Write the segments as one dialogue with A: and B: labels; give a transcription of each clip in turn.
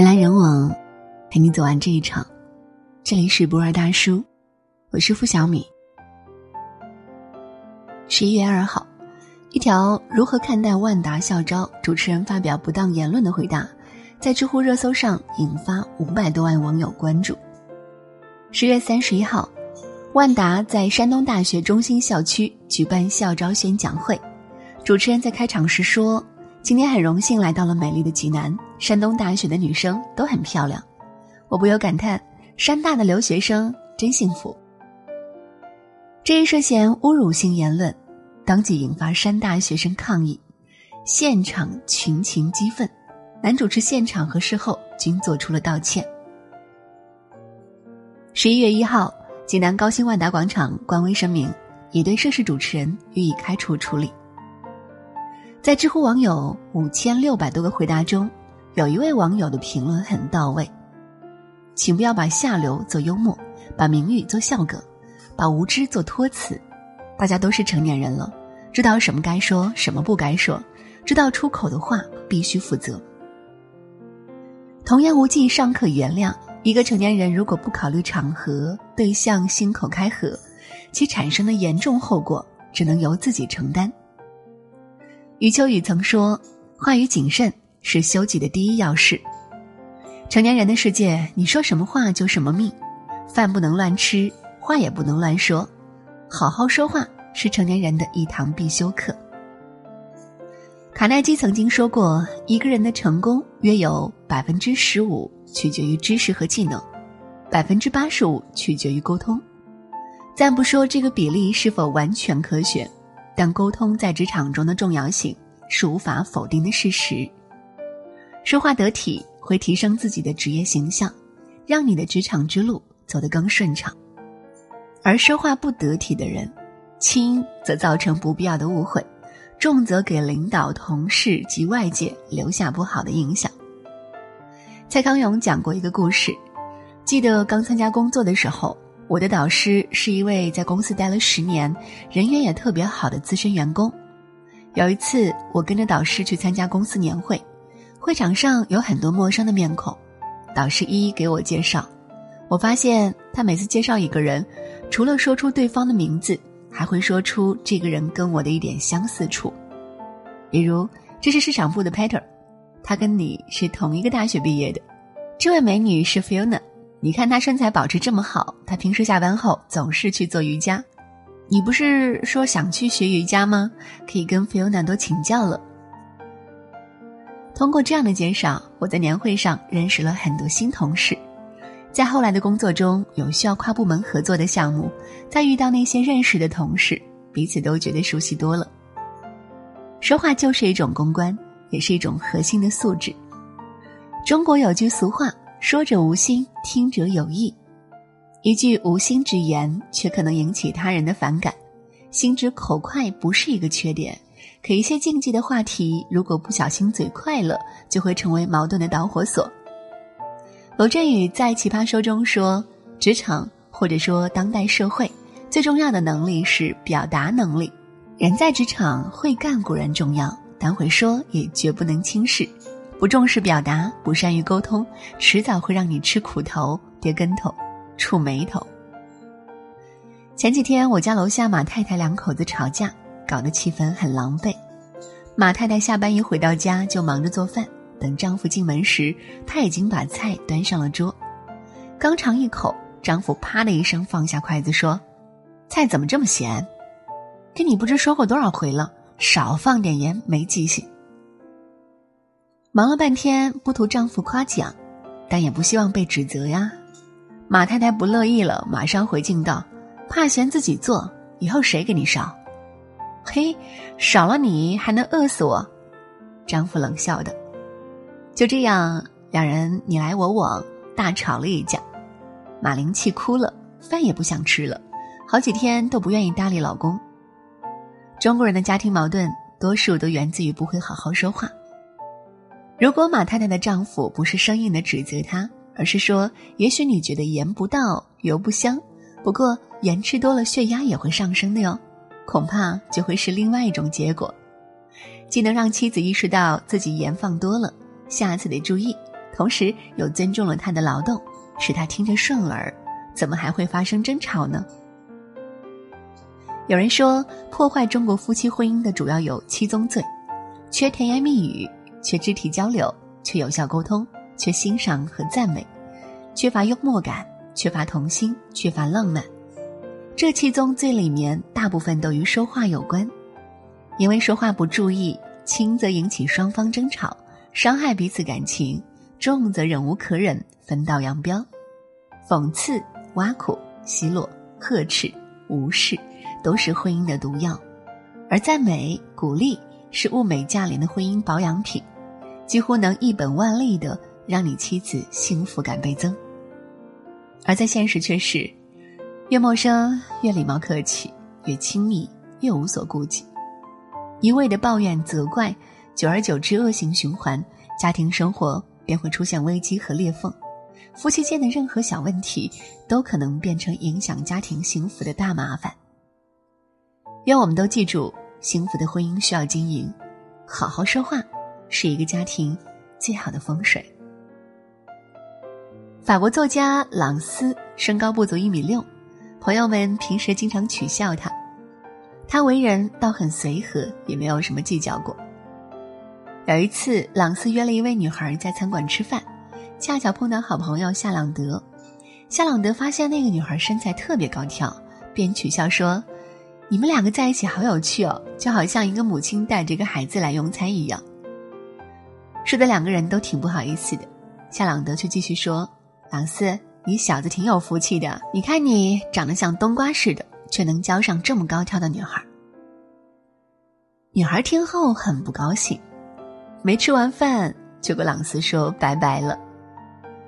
A: 人来人往，陪你走完这一场。这里是不二大叔，我是付小米。十一月二号，一条如何看待万达校招主持人发表不当言论的回答，在知乎热搜上引发五百多万网友关注。十月三十一号，万达在山东大学中心校区举办校招宣讲会，主持人在开场时说。今天很荣幸来到了美丽的济南，山东大学的女生都很漂亮，我不由感叹：山大的留学生真幸福。这一涉嫌侮辱性言论，当即引发山大学生抗议，现场群情激愤，男主持现场和事后均做出了道歉。十一月一号，济南高新万达广场官微声明，已对涉事主持人予以开除处理。在知乎网友五千六百多个回答中，有一位网友的评论很到位，请不要把下流做幽默，把名誉做笑梗，把无知做托词。大家都是成年人了，知道什么该说，什么不该说，知道出口的话必须负责。童言无忌尚可原谅，一个成年人如果不考虑场合、对象，心口开河，其产生的严重后果只能由自己承担。余秋雨曾说：“话语谨慎是修己的第一要事。成年人的世界，你说什么话就什么命，饭不能乱吃，话也不能乱说，好好说话是成年人的一堂必修课。”卡耐基曾经说过：“一个人的成功约有百分之十五取决于知识和技能，百分之八十五取决于沟通。”暂不说这个比例是否完全科学。但沟通在职场中的重要性是无法否定的事实。说话得体会提升自己的职业形象，让你的职场之路走得更顺畅；而说话不得体的人，轻则造成不必要的误会，重则给领导、同事及外界留下不好的影响。蔡康永讲过一个故事，记得刚参加工作的时候。我的导师是一位在公司待了十年、人缘也特别好的资深员工。有一次，我跟着导师去参加公司年会，会场上有很多陌生的面孔，导师一一给我介绍。我发现他每次介绍一个人，除了说出对方的名字，还会说出这个人跟我的一点相似处。比如，这是市场部的 Peter，他跟你是同一个大学毕业的。这位美女是 Fiona。你看她身材保持这么好，她平时下班后总是去做瑜伽。你不是说想去学瑜伽吗？可以跟菲欧娜多请教了。通过这样的介绍，我在年会上认识了很多新同事，在后来的工作中有需要跨部门合作的项目，再遇到那些认识的同事，彼此都觉得熟悉多了。说话就是一种公关，也是一种核心的素质。中国有句俗话。说者无心，听者有意。一句无心之言，却可能引起他人的反感。心直口快不是一个缺点，可一些禁忌的话题，如果不小心嘴快了，就会成为矛盾的导火索。罗振宇在《奇葩说》中说：“职场或者说当代社会，最重要的能力是表达能力。人在职场会干固然重要，但会说也绝不能轻视。”不重视表达，不善于沟通，迟早会让你吃苦头、跌跟头、触眉头。前几天我家楼下马太太两口子吵架，搞得气氛很狼狈。马太太下班一回到家就忙着做饭，等丈夫进门时，她已经把菜端上了桌。刚尝一口，丈夫啪的一声放下筷子说：“菜怎么这么咸？跟你不知说过多少回了，少放点盐，没记性。”忙了半天，不图丈夫夸奖，但也不希望被指责呀。马太太不乐意了，马上回敬道：“怕嫌自己做，以后谁给你烧？”嘿，少了你还能饿死我？丈夫冷笑的。就这样，两人你来我往，大吵了一架。马玲气哭了，饭也不想吃了，好几天都不愿意搭理老公。中国人的家庭矛盾，多数都源自于不会好好说话。如果马太太的丈夫不是生硬的指责她，而是说：“也许你觉得盐不到，油不香，不过盐吃多了血压也会上升的哟。”恐怕就会是另外一种结果，既能让妻子意识到自己盐放多了，下次得注意，同时又尊重了他的劳动，使他听着顺耳，怎么还会发生争吵呢？有人说，破坏中国夫妻婚姻的主要有七宗罪：缺甜言蜜语，缺肢体交流，缺有效沟通，缺欣赏和赞美，缺乏幽默感，缺乏童心，缺乏浪漫。这七宗罪里面，大部分都与说话有关，因为说话不注意，轻则引起双方争吵，伤害彼此感情；重则忍无可忍，分道扬镳。讽刺、挖苦、奚落、呵斥、无视。都是婚姻的毒药，而赞美、鼓励是物美价廉的婚姻保养品，几乎能一本万利的让你妻子幸福感倍增。而在现实却是，越陌生越礼貌客气，越亲密越无所顾忌，一味的抱怨责怪，久而久之恶性循环，家庭生活便会出现危机和裂缝，夫妻间的任何小问题都可能变成影响家庭幸福的大麻烦。愿我们都记住，幸福的婚姻需要经营，好好说话是一个家庭最好的风水。法国作家朗斯身高不足一米六，朋友们平时经常取笑他。他为人倒很随和，也没有什么计较过。有一次，朗斯约了一位女孩在餐馆吃饭，恰巧碰到好朋友夏朗德。夏朗德发现那个女孩身材特别高挑，便取笑说。你们两个在一起好有趣哦，就好像一个母亲带着一个孩子来用餐一样。说的两个人都挺不好意思的，夏朗德却继续说：“朗斯，你小子挺有福气的，你看你长得像冬瓜似的，却能交上这么高挑的女孩。”女孩听后很不高兴，没吃完饭就跟朗斯说拜拜了。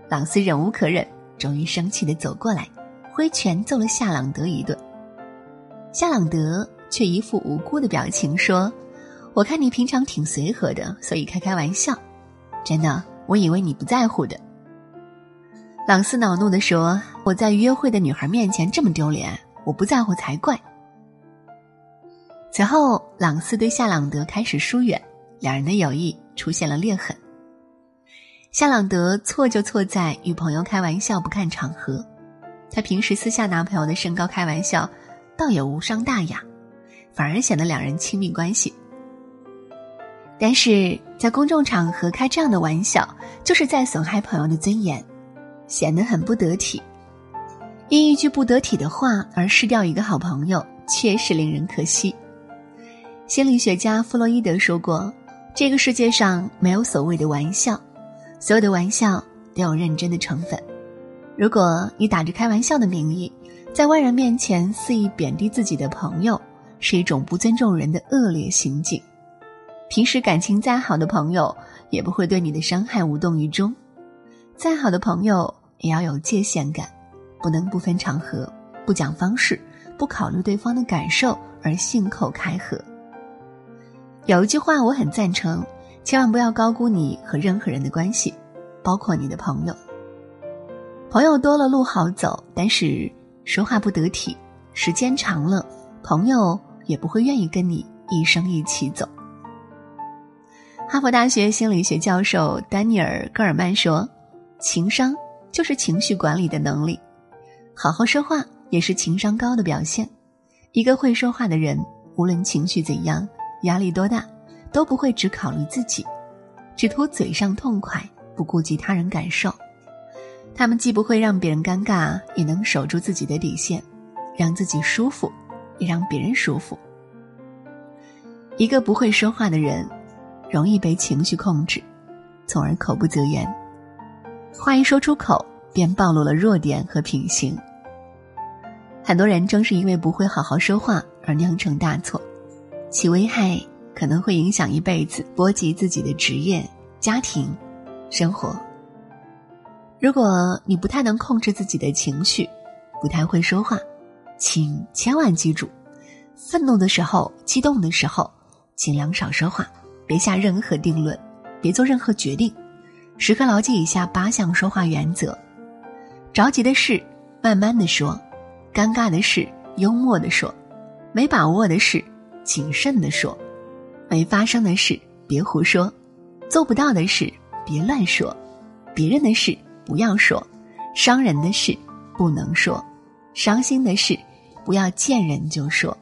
A: 朗斯忍无可忍，终于生气的走过来，挥拳揍了夏朗德一顿。夏朗德却一副无辜的表情说：“我看你平常挺随和的，所以开开玩笑。真的，我以为你不在乎的。”朗斯恼怒地说：“我在约会的女孩面前这么丢脸，我不在乎才怪。”此后，朗斯对夏朗德开始疏远，两人的友谊出现了裂痕。夏朗德错就错在与朋友开玩笑不看场合，他平时私下拿朋友的身高开玩笑。倒也无伤大雅，反而显得两人亲密关系。但是在公众场合开这样的玩笑，就是在损害朋友的尊严，显得很不得体。因一句不得体的话而失掉一个好朋友，确实令人可惜。心理学家弗洛伊德说过：“这个世界上没有所谓的玩笑，所有的玩笑都有认真的成分。如果你打着开玩笑的名义，在外人面前肆意贬低自己的朋友，是一种不尊重人的恶劣行径。平时感情再好的朋友，也不会对你的伤害无动于衷。再好的朋友，也要有界限感，不能不分场合、不讲方式、不考虑对方的感受而信口开河。有一句话我很赞成：千万不要高估你和任何人的关系，包括你的朋友。朋友多了路好走，但是。说话不得体，时间长了，朋友也不会愿意跟你一生一起走。哈佛大学心理学教授丹尼尔·戈尔曼说：“情商就是情绪管理的能力，好好说话也是情商高的表现。一个会说话的人，无论情绪怎样，压力多大，都不会只考虑自己，只图嘴上痛快，不顾及他人感受。”他们既不会让别人尴尬，也能守住自己的底线，让自己舒服，也让别人舒服。一个不会说话的人，容易被情绪控制，从而口不择言。话一说出口，便暴露了弱点和品行。很多人正是因为不会好好说话而酿成大错，其危害可能会影响一辈子，波及自己的职业、家庭、生活。如果你不太能控制自己的情绪，不太会说话，请千万记住：愤怒的时候、激动的时候，尽量少说话，别下任何定论，别做任何决定，时刻牢记以下八项说话原则：着急的事慢慢的说，尴尬的事幽默的说，没把握的事谨慎的说，没发生的事别胡说，做不到的事别乱说。别人的事不要说，伤人的事不能说，伤心的事不要见人就说。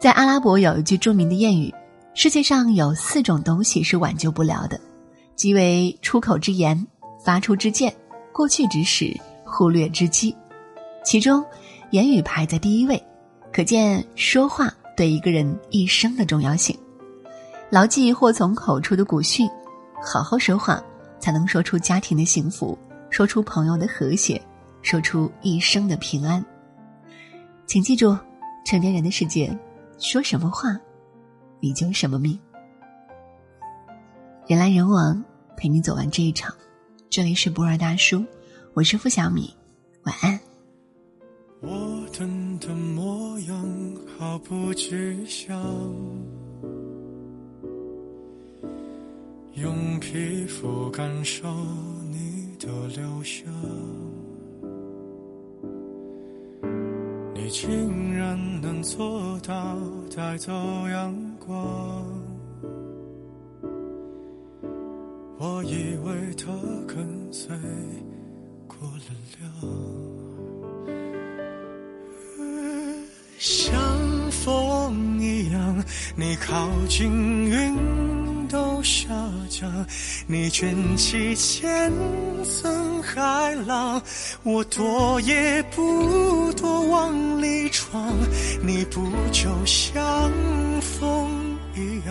A: 在阿拉伯有一句著名的谚语：“世界上有四种东西是挽救不了的，即为出口之言、发出之剑、过去之时、忽略之机。”其中，言语排在第一位，可见说话对一个人一生的重要性。牢记祸从口出的古训，好好说话，才能说出家庭的幸福，说出朋友的和谐，说出一生的平安。请记住，成年人的世界。说什么话，你就什么命。人来人往，陪你走完这一场。这里是博尔大叔，我是付小米，晚安。
B: 我等的模样毫不具象，用皮肤感受你的留香。你竟然能做到带走阳光，我以为他跟随过了量，像风一样，你靠近云。都下降，你卷起千层海浪，我躲也不躲往里闯。你不就像，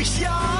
B: 可